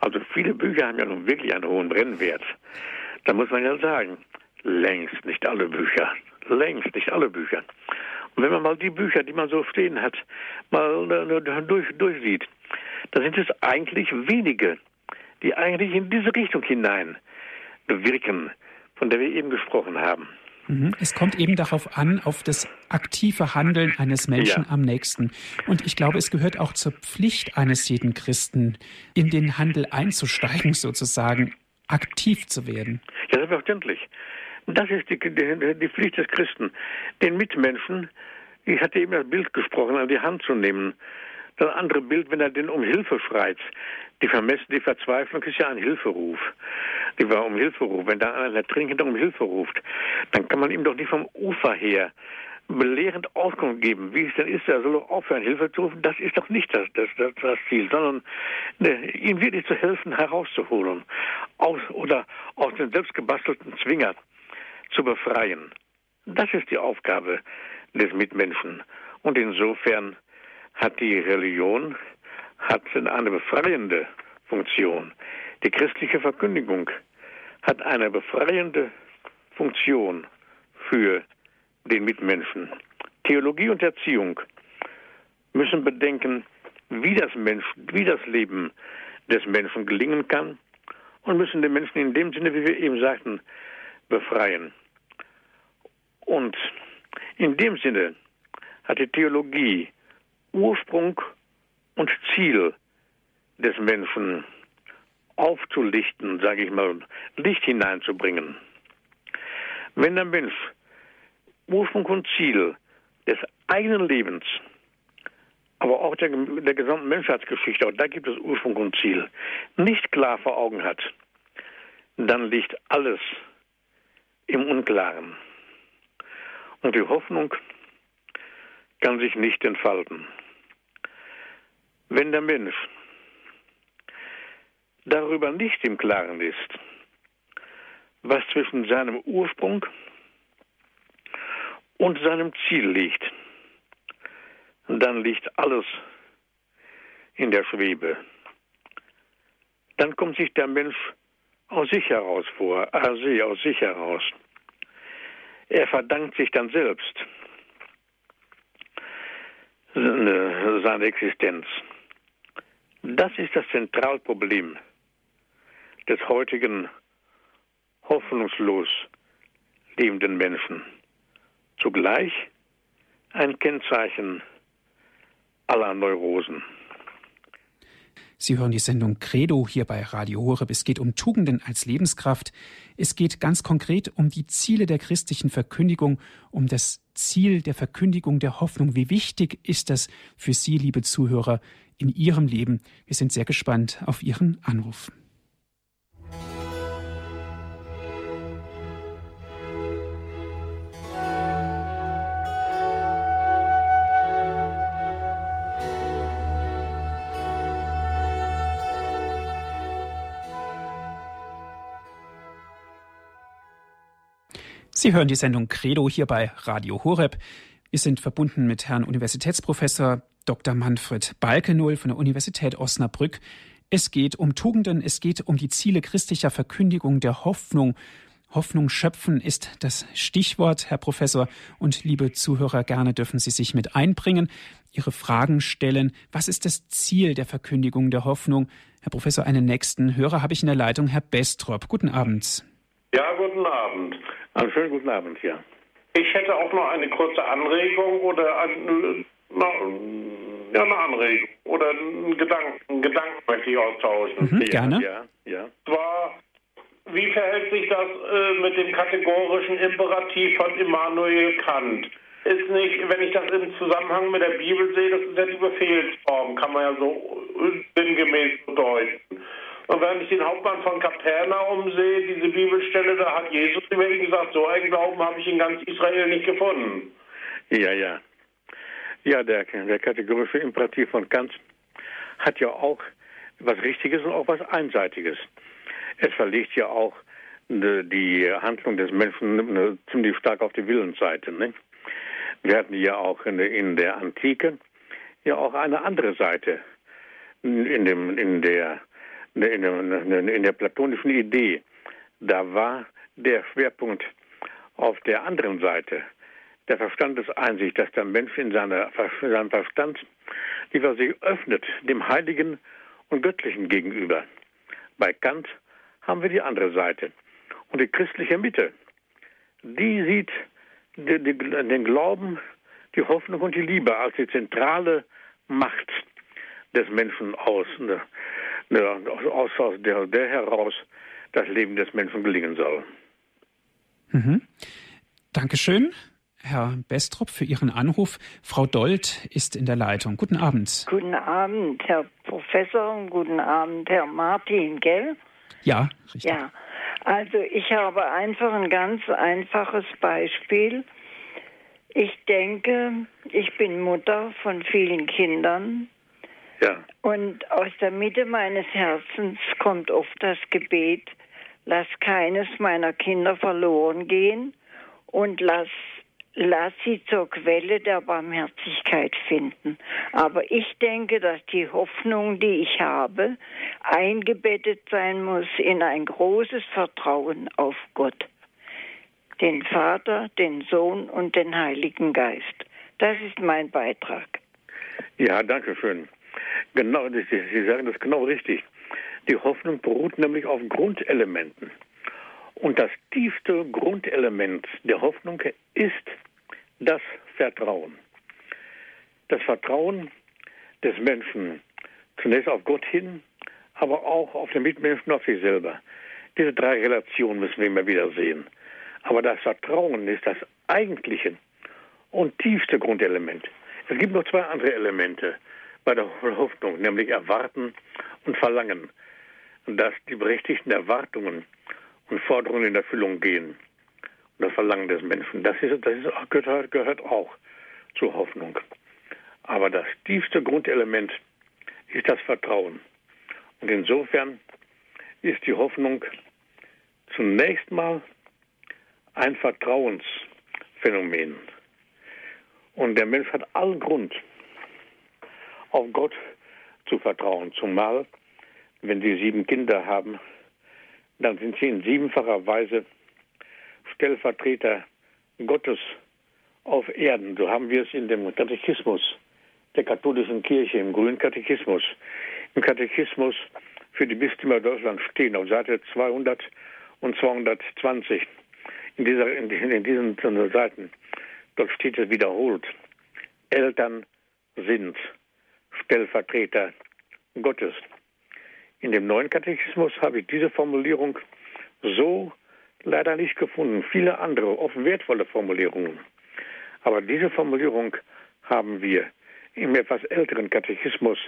Also viele Bücher haben ja nun wirklich einen hohen Brennwert. Da muss man ja sagen, längst nicht alle Bücher. Längst nicht alle Bücher. Und wenn man mal die Bücher, die man so stehen hat, mal äh, durch, durchsieht, da sind es eigentlich wenige, die eigentlich in diese Richtung hinein wirken, von der wir eben gesprochen haben. Mhm. Es kommt eben darauf an, auf das aktive Handeln eines Menschen ja. am nächsten. Und ich glaube, es gehört auch zur Pflicht eines jeden Christen, in den Handel einzusteigen, sozusagen, aktiv zu werden. Ja, selbstverständlich. Das ist die, die, die Pflicht des Christen, den Mitmenschen, ich hatte eben das Bild gesprochen, an die Hand zu nehmen. Das andere Bild, wenn er den um Hilfe schreit. Die Vermessen, die Verzweiflung ist ja ein Hilferuf. Die war um Hilfe ruft. Wenn da einer trinkend um Hilfe ruft, dann kann man ihm doch nicht vom Ufer her belehrend Auskunft geben, wie es denn ist, er soll doch aufhören, Hilfe zu rufen. Das ist doch nicht das, das, das, das Ziel, sondern ne, ihm wirklich zu helfen, herauszuholen aus, oder aus dem selbstgebastelten Zwinger zu befreien. Das ist die Aufgabe des Mitmenschen. Und insofern hat die Religion hat eine befreiende Funktion. Die christliche Verkündigung hat eine befreiende Funktion für den Mitmenschen. Theologie und Erziehung müssen bedenken, wie das, Mensch, wie das Leben des Menschen gelingen kann und müssen den Menschen in dem Sinne, wie wir eben sagten, befreien. Und in dem Sinne hat die Theologie Ursprung und Ziel des Menschen aufzulichten, sage ich mal, Licht hineinzubringen. Wenn der Mensch Ursprung und Ziel des eigenen Lebens, aber auch der, der gesamten Menschheitsgeschichte, auch da gibt es Ursprung und Ziel, nicht klar vor Augen hat, dann liegt alles im Unklaren. Und die Hoffnung kann sich nicht entfalten. Wenn der Mensch darüber nicht im Klaren ist, was zwischen seinem Ursprung und seinem Ziel liegt, dann liegt alles in der Schwebe. Dann kommt sich der Mensch aus sich heraus vor, Arse aus sich heraus. Er verdankt sich dann selbst seine Existenz. Das ist das Zentralproblem des heutigen hoffnungslos lebenden Menschen. Zugleich ein Kennzeichen aller Neurosen. Sie hören die Sendung Credo hier bei Radio Horeb. Es geht um Tugenden als Lebenskraft. Es geht ganz konkret um die Ziele der christlichen Verkündigung, um das Ziel der Verkündigung der Hoffnung. Wie wichtig ist das für Sie, liebe Zuhörer, in Ihrem Leben? Wir sind sehr gespannt auf Ihren Anruf. Sie hören die Sendung Credo hier bei Radio Horeb. Wir sind verbunden mit Herrn Universitätsprofessor Dr. Manfred Balkenohl von der Universität Osnabrück. Es geht um Tugenden, es geht um die Ziele christlicher Verkündigung der Hoffnung. Hoffnung schöpfen ist das Stichwort, Herr Professor. Und liebe Zuhörer, gerne dürfen Sie sich mit einbringen, Ihre Fragen stellen. Was ist das Ziel der Verkündigung der Hoffnung? Herr Professor, einen nächsten Hörer habe ich in der Leitung, Herr Bestrop. Guten Abend. Ja, guten Abend. Einen schönen guten Abend, ja. Ich hätte auch noch eine kurze Anregung oder ja, eine Anregung oder einen Gedanken, einen Gedanken möchte ich austauschen. Mhm, gerne. Ja, ja. Zwar, wie verhält sich das äh, mit dem kategorischen Imperativ von Immanuel Kant? Ist nicht, wenn ich das im Zusammenhang mit der Bibel sehe, das ist ja die Befehlsform, kann man ja so sinngemäß bedeuten. Und wenn ich den Hauptmann von Kapernaum sehe, diese Bibelstelle, da hat Jesus über ihn gesagt, so einen Glauben habe ich in ganz Israel nicht gefunden. Ja, ja. Ja, der, der kategorische Imperativ von Kant hat ja auch was Richtiges und auch was Einseitiges. Es verlegt ja auch ne, die Handlung des Menschen ne, ziemlich stark auf die Willensseite. Ne? Wir hatten ja auch in, in der Antike ja auch eine andere Seite in, dem, in der in der, in der platonischen Idee, da war der Schwerpunkt auf der anderen Seite der Verstandeseinsicht, dass der Mensch in seiner, seinem Verstand lieber sich öffnet dem Heiligen und Göttlichen gegenüber. Bei Kant haben wir die andere Seite. Und die christliche Mitte, die sieht den Glauben, die Hoffnung und die Liebe als die zentrale Macht des Menschen aus ja, aus, aus der, der heraus das Leben des Menschen gelingen soll. Mhm. Dankeschön. Herr Bestrop, für Ihren Anruf. Frau Dold ist in der Leitung. Guten Abend. Guten Abend, Herr Professor, und guten Abend, Herr Martin, gell? Ja, richtig. Ja, also ich habe einfach ein ganz einfaches Beispiel. Ich denke, ich bin Mutter von vielen Kindern ja. Und aus der Mitte meines Herzens kommt oft das Gebet, lass keines meiner Kinder verloren gehen und lass, lass sie zur Quelle der Barmherzigkeit finden. Aber ich denke, dass die Hoffnung, die ich habe, eingebettet sein muss in ein großes Vertrauen auf Gott, den Vater, den Sohn und den Heiligen Geist. Das ist mein Beitrag. Ja, danke schön. Genau, Sie sagen das genau richtig. Die Hoffnung beruht nämlich auf Grundelementen. Und das tiefste Grundelement der Hoffnung ist das Vertrauen. Das Vertrauen des Menschen Zunächst auf Gott hin, aber auch auf den Mitmenschen, auf sich selber. Diese drei Relationen müssen wir immer wieder sehen. Aber das Vertrauen ist das eigentliche und tiefste Grundelement. Es gibt noch zwei andere Elemente bei der Hoffnung, nämlich Erwarten und Verlangen. Dass die berechtigten Erwartungen und Forderungen in Erfüllung gehen. Und das Verlangen des Menschen. Das, ist, das ist, gehört, gehört auch zur Hoffnung. Aber das tiefste Grundelement ist das Vertrauen. Und insofern ist die Hoffnung zunächst mal ein Vertrauensphänomen. Und der Mensch hat allen Grund, auf Gott zu vertrauen. Zumal, wenn sie sieben Kinder haben, dann sind sie in siebenfacher Weise Stellvertreter Gottes auf Erden. So haben wir es in dem Katechismus der katholischen Kirche, im grünen Katechismus. Im Katechismus für die Bistümer Deutschland stehen auf Seite 200 und 220. In, dieser, in, in diesen Seiten, dort steht es wiederholt. Eltern sind Stellvertreter Gottes. In dem neuen Katechismus habe ich diese Formulierung so leider nicht gefunden. Viele andere, oft wertvolle Formulierungen. Aber diese Formulierung haben wir im etwas älteren Katechismus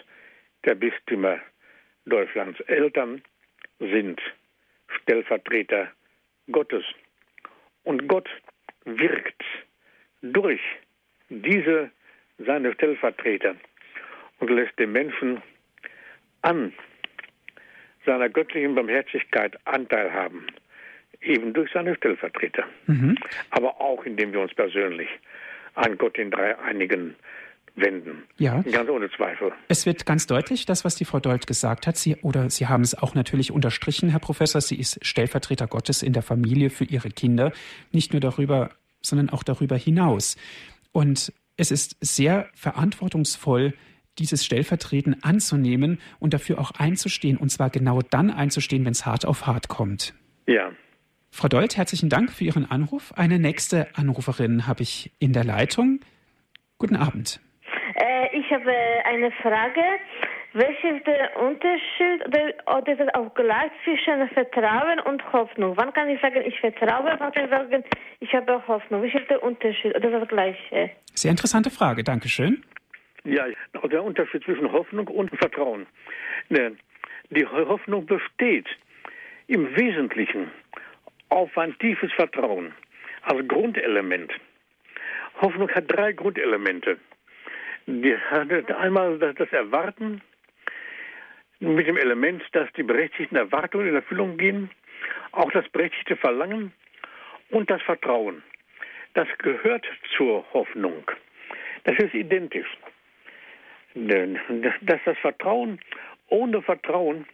der Bistümer Deutschlands. Eltern sind Stellvertreter Gottes. Und Gott wirkt durch diese seine Stellvertreter und lässt den Menschen an seiner göttlichen Barmherzigkeit Anteil haben, eben durch seine Stellvertreter, mhm. aber auch indem wir uns persönlich an Gott den Dreieinigen wenden. Ja. Ganz ohne Zweifel. Es wird ganz deutlich, das, was die Frau Dold gesagt hat, Sie, oder Sie haben es auch natürlich unterstrichen, Herr Professor, sie ist Stellvertreter Gottes in der Familie für ihre Kinder, nicht nur darüber, sondern auch darüber hinaus. Und es ist sehr verantwortungsvoll, dieses Stellvertreten anzunehmen und dafür auch einzustehen, und zwar genau dann einzustehen, wenn es hart auf hart kommt. Ja. Frau Dold, herzlichen Dank für Ihren Anruf. Eine nächste Anruferin habe ich in der Leitung. Guten Abend. Äh, ich habe eine Frage. Welcher ist der Unterschied oder, oder ist es auch gleich zwischen Vertrauen und Hoffnung? Wann kann ich sagen, ich vertraue, wann kann ich sagen, ich habe Hoffnung? Welcher ist der Unterschied oder ist das Gleiche? Sehr interessante Frage, Dankeschön. Ja, der Unterschied zwischen Hoffnung und Vertrauen. Die Hoffnung besteht im Wesentlichen auf ein tiefes Vertrauen als Grundelement. Hoffnung hat drei Grundelemente. Die hat einmal das Erwarten mit dem Element, dass die berechtigten Erwartungen in Erfüllung gehen, auch das berechtigte Verlangen und das Vertrauen. Das gehört zur Hoffnung. Das ist identisch. Dass das Vertrauen, ohne Vertrauen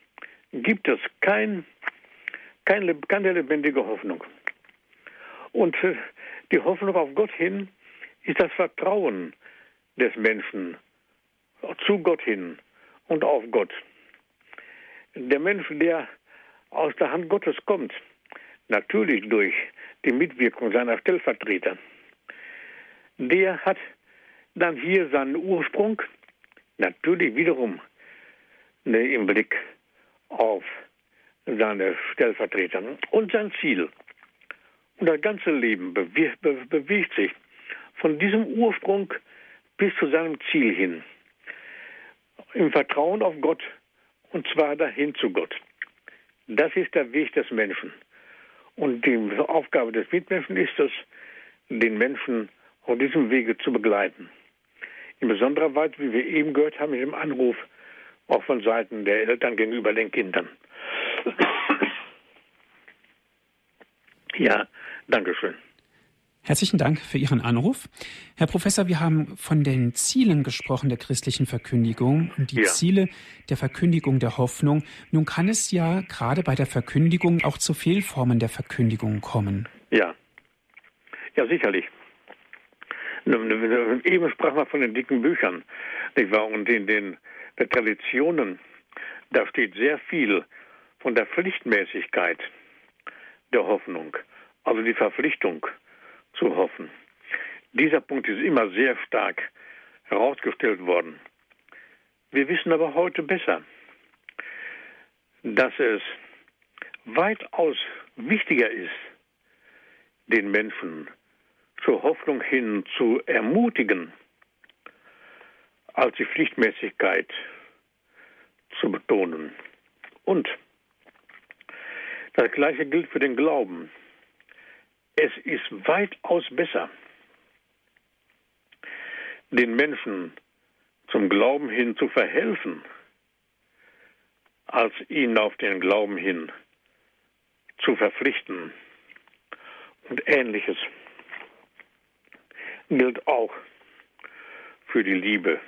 gibt es kein, kein, keine lebendige Hoffnung. Und die Hoffnung auf Gott hin ist das Vertrauen des Menschen zu Gott hin und auf Gott. Der Mensch, der aus der Hand Gottes kommt, natürlich durch die Mitwirkung seiner Stellvertreter, der hat dann hier seinen Ursprung natürlich wiederum ne, im Blick auf seine Stellvertreter und sein Ziel. Und das ganze Leben bewegt, be bewegt sich von diesem Ursprung bis zu seinem Ziel hin. Im Vertrauen auf Gott und zwar dahin zu Gott. Das ist der Weg des Menschen. Und die Aufgabe des Mitmenschen ist es, den Menschen auf diesem Wege zu begleiten in besonderer Weise, wie wir eben gehört haben, dem Anruf auch von Seiten der Eltern gegenüber den Kindern. Ja, Dankeschön. Herzlichen Dank für Ihren Anruf. Herr Professor, wir haben von den Zielen gesprochen der christlichen Verkündigung und die ja. Ziele der Verkündigung der Hoffnung. Nun kann es ja gerade bei der Verkündigung auch zu Fehlformen der Verkündigung kommen. Ja, ja sicherlich. Eben sprach man von den dicken Büchern, nicht wahr? Und in den der Traditionen, da steht sehr viel von der Pflichtmäßigkeit der Hoffnung, also die Verpflichtung zu hoffen. Dieser Punkt ist immer sehr stark herausgestellt worden. Wir wissen aber heute besser, dass es weitaus wichtiger ist, den Menschen zur Hoffnung hin zu ermutigen, als die Pflichtmäßigkeit zu betonen. Und das Gleiche gilt für den Glauben. Es ist weitaus besser, den Menschen zum Glauben hin zu verhelfen, als ihn auf den Glauben hin zu verpflichten. Und ähnliches gilt auch für die Liebe.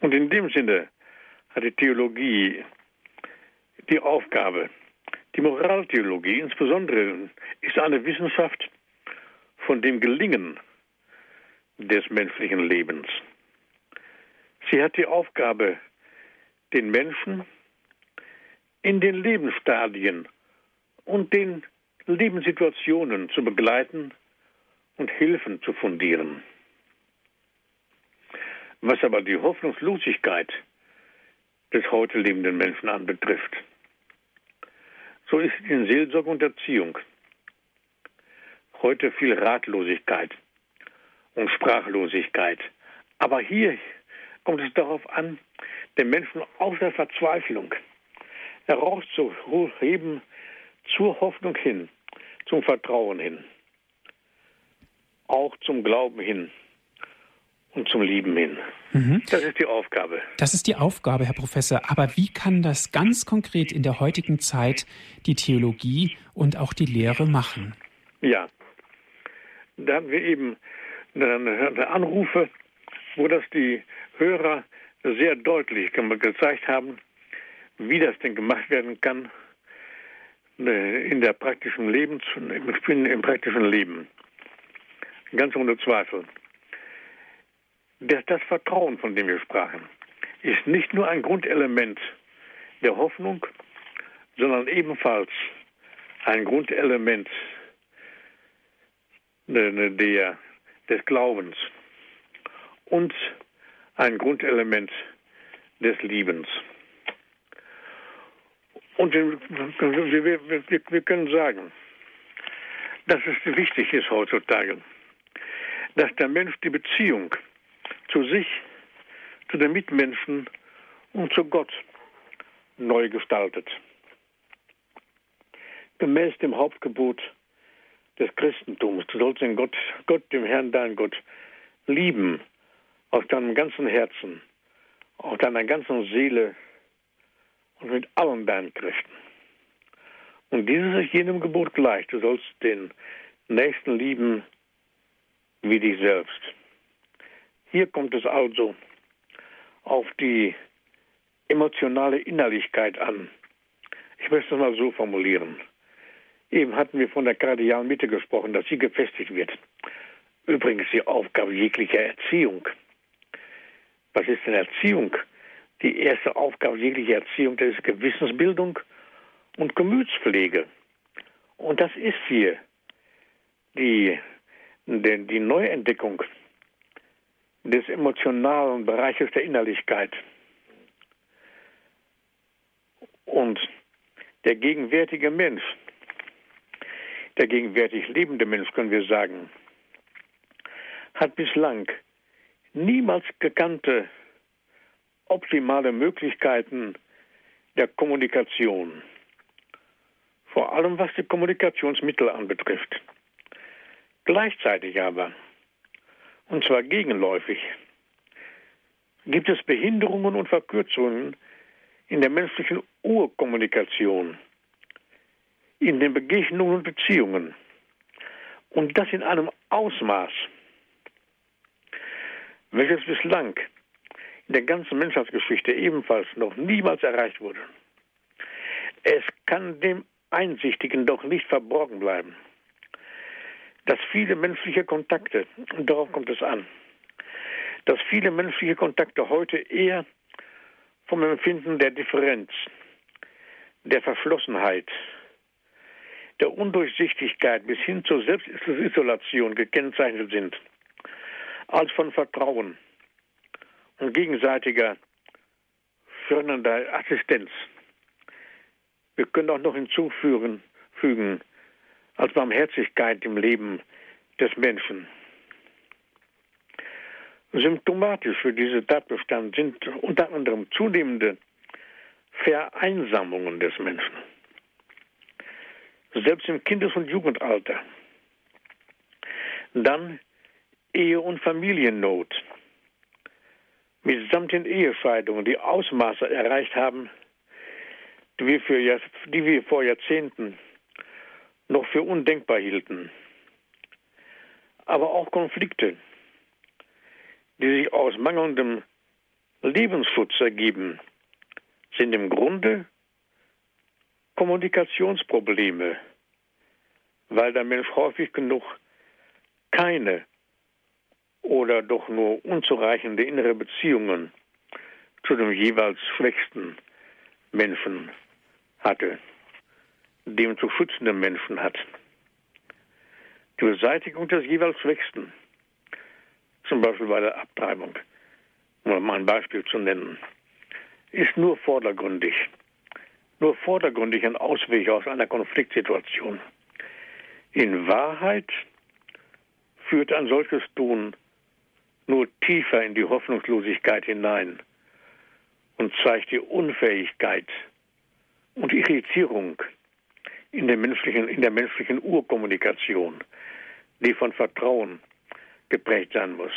Und in dem Sinne hat die Theologie die Aufgabe, die Moraltheologie insbesondere ist eine Wissenschaft von dem Gelingen des menschlichen Lebens. Sie hat die Aufgabe, den Menschen in den Lebensstadien und den Lebenssituationen zu begleiten und Hilfen zu fundieren. Was aber die Hoffnungslosigkeit des heute lebenden Menschen anbetrifft, so ist in Seelsorge und Erziehung heute viel Ratlosigkeit und Sprachlosigkeit. Aber hier kommt es darauf an, den Menschen aus der Verzweiflung herauszuheben zur Hoffnung hin, zum Vertrauen hin, auch zum Glauben hin und zum Lieben hin. Mhm. Das ist die Aufgabe. Das ist die Aufgabe, Herr Professor. Aber wie kann das ganz konkret in der heutigen Zeit die Theologie und auch die Lehre machen? Ja, da haben wir eben eine Anrufe, wo das die Hörer sehr deutlich gezeigt haben, wie das denn gemacht werden kann äh, in der praktischen Lebens, im praktischen Leben. Ganz ohne Zweifel. Das, das Vertrauen, von dem wir sprachen, ist nicht nur ein Grundelement der Hoffnung, sondern ebenfalls ein Grundelement der, der, des Glaubens und ein Grundelement des Liebens. Und wir, wir, wir können sagen, dass es wichtig ist heutzutage, dass der Mensch die Beziehung zu sich, zu den Mitmenschen und zu Gott neu gestaltet. Gemäß dem Hauptgebot des Christentums. Du sollst den Gott, Gott, dem Herrn, dein Gott, lieben aus deinem ganzen Herzen, aus deiner ganzen Seele und mit allen deinen Kräften. Und dieses ist jenem Gebot gleich. Du sollst den Nächsten lieben wie dich selbst. Hier kommt es also auf die emotionale Innerlichkeit an. Ich möchte es mal so formulieren. Eben hatten wir von der kardialen Mitte gesprochen, dass sie gefestigt wird. Übrigens die Aufgabe jeglicher Erziehung. Was ist denn Erziehung? Die erste Aufgabe jeglicher Erziehung, das ist Gewissensbildung und Gemütspflege. Und das ist hier die, die, die Neuentdeckung des emotionalen Bereiches der Innerlichkeit. Und der gegenwärtige Mensch, der gegenwärtig lebende Mensch, können wir sagen, hat bislang niemals gekannte optimale Möglichkeiten der Kommunikation. Vor allem was die Kommunikationsmittel anbetrifft. Gleichzeitig aber und zwar gegenläufig, gibt es Behinderungen und Verkürzungen in der menschlichen Urkommunikation, in den Begegnungen und Beziehungen. Und das in einem Ausmaß, welches bislang in der ganzen Menschheitsgeschichte ebenfalls noch niemals erreicht wurde. Es kann dem Einsichtigen doch nicht verborgen bleiben dass viele menschliche Kontakte, und darauf kommt es an, dass viele menschliche Kontakte heute eher vom Empfinden der Differenz, der Verschlossenheit, der Undurchsichtigkeit bis hin zur Selbstisolation gekennzeichnet sind, als von Vertrauen und gegenseitiger fördernder Assistenz. Wir können auch noch hinzufügen, fügen, als Barmherzigkeit im Leben des Menschen. Symptomatisch für diese Tatbestand sind unter anderem zunehmende Vereinsamungen des Menschen. Selbst im Kindes- und Jugendalter. Dann Ehe- und Familiennot. Mitsamt den Ehescheidungen, die Ausmaße erreicht haben, die wir, für, die wir vor Jahrzehnten noch für undenkbar hielten. Aber auch Konflikte, die sich aus mangelndem Lebensschutz ergeben, sind im Grunde Kommunikationsprobleme, weil der Mensch häufig genug keine oder doch nur unzureichende innere Beziehungen zu dem jeweils schwächsten Menschen hatte, dem zu schützenden Menschen hat. Die Beseitigung des jeweils Schwächsten, zum Beispiel bei der Abtreibung, um mal ein Beispiel zu nennen, ist nur vordergründig, nur vordergründig ein Ausweg aus einer Konfliktsituation. In Wahrheit führt ein solches Tun nur tiefer in die Hoffnungslosigkeit hinein und zeigt die Unfähigkeit und Irritierung in der menschlichen, in der menschlichen Urkommunikation, die von Vertrauen geprägt sein muss.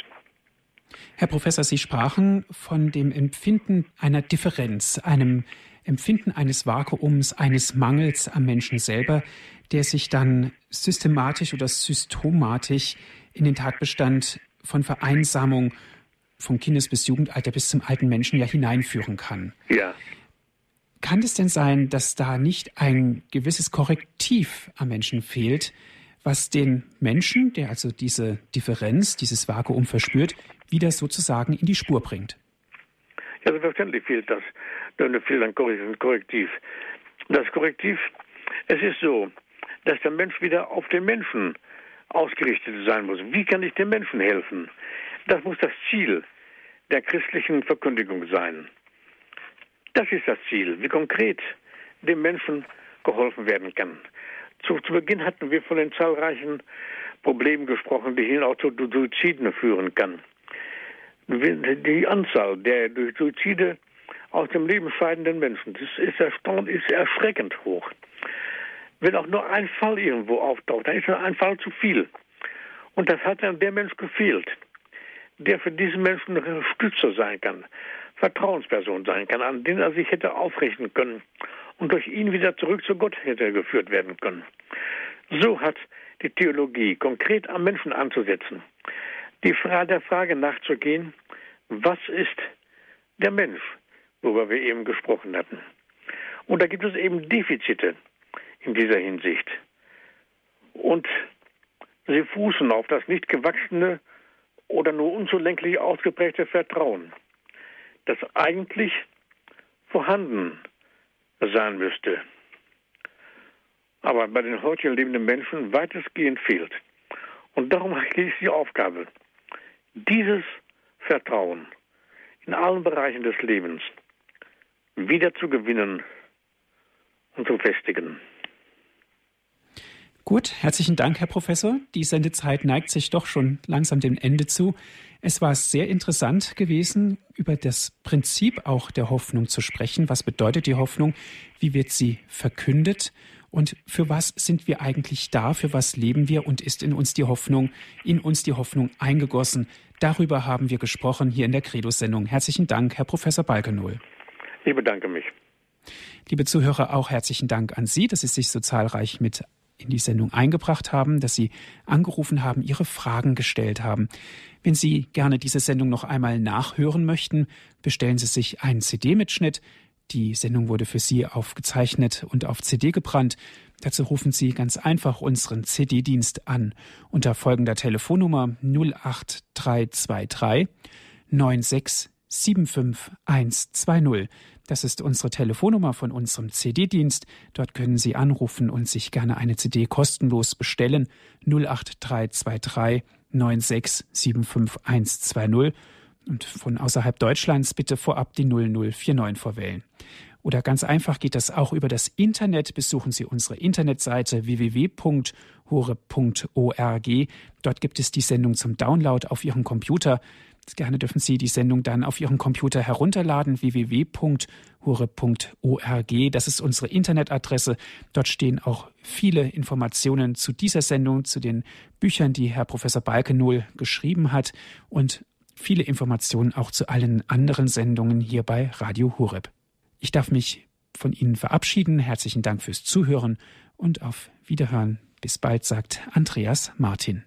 Herr Professor, Sie sprachen von dem Empfinden einer Differenz, einem Empfinden eines Vakuums, eines Mangels am Menschen selber, der sich dann systematisch oder systematisch in den Tatbestand von Vereinsamung vom Kindes- bis Jugendalter bis zum alten Menschen ja hineinführen kann. Ja. Kann es denn sein, dass da nicht ein gewisses Korrektiv am Menschen fehlt, was den Menschen, der also diese Differenz, dieses Vakuum verspürt, wieder sozusagen in die Spur bringt? Ja, selbstverständlich fehlt das. Dann fehlt ein Korrektiv. Das Korrektiv, es ist so, dass der Mensch wieder auf den Menschen ausgerichtet sein muss. Wie kann ich den Menschen helfen? Das muss das Ziel der christlichen Verkündigung sein. Das ist das Ziel, wie konkret dem Menschen geholfen werden kann. Zu, zu Beginn hatten wir von den zahlreichen Problemen gesprochen, die hin auch zu Suiziden führen kann. Die Anzahl der durch Suizide aus dem Leben scheidenden Menschen, das ist, erstaunt, ist erschreckend hoch. Wenn auch nur ein Fall irgendwo auftaucht, dann ist ein Fall zu viel. Und das hat dann der Mensch gefehlt, der für diesen Menschen ein Stützer sein kann, Vertrauensperson sein kann, an den er sich hätte aufrichten können und durch ihn wieder zurück zu Gott hätte geführt werden können. So hat die Theologie konkret am Menschen anzusetzen, die Frage der Frage nachzugehen, was ist der Mensch, worüber wir eben gesprochen hatten. Und da gibt es eben Defizite in dieser Hinsicht. Und sie fußen auf das nicht gewachsene oder nur unzulänglich ausgeprägte Vertrauen, das eigentlich vorhanden sein müsste, aber bei den heute lebenden Menschen weitestgehend fehlt. Und darum <laughs> ist die Aufgabe, dieses Vertrauen in allen Bereichen des Lebens wieder zu gewinnen und zu festigen. Gut, herzlichen Dank, Herr Professor. Die Sendezeit neigt sich doch schon langsam dem Ende zu. Es war sehr interessant gewesen, über das Prinzip auch der Hoffnung zu sprechen. Was bedeutet die Hoffnung? Wie wird sie verkündet? Und für was sind wir eigentlich da? Für was leben wir? Und ist in uns die Hoffnung, in uns die Hoffnung eingegossen? Darüber haben wir gesprochen hier in der Credo-Sendung. Herzlichen Dank, Herr Professor Balkenohl. Ich bedanke mich. Liebe Zuhörer, auch herzlichen Dank an Sie, dass Sie sich so zahlreich mit in die Sendung eingebracht haben, dass Sie angerufen haben, Ihre Fragen gestellt haben. Wenn Sie gerne diese Sendung noch einmal nachhören möchten, bestellen Sie sich einen CD-Mitschnitt. Die Sendung wurde für Sie aufgezeichnet und auf CD gebrannt. Dazu rufen Sie ganz einfach unseren CD-Dienst an unter folgender Telefonnummer 08323 96 75120. Das ist unsere Telefonnummer von unserem CD-Dienst. Dort können Sie anrufen und sich gerne eine CD kostenlos bestellen. 08323 96 75120. Und von außerhalb Deutschlands bitte vorab die 0049 vorwählen. Oder ganz einfach geht das auch über das Internet. Besuchen Sie unsere Internetseite www.hore.org. Dort gibt es die Sendung zum Download auf Ihrem Computer. Gerne dürfen Sie die Sendung dann auf Ihrem Computer herunterladen, www.hure.org. Das ist unsere Internetadresse. Dort stehen auch viele Informationen zu dieser Sendung, zu den Büchern, die Herr Professor Balkenohl geschrieben hat und viele Informationen auch zu allen anderen Sendungen hier bei Radio Horeb. Ich darf mich von Ihnen verabschieden. Herzlichen Dank fürs Zuhören und auf Wiederhören. Bis bald, sagt Andreas Martin.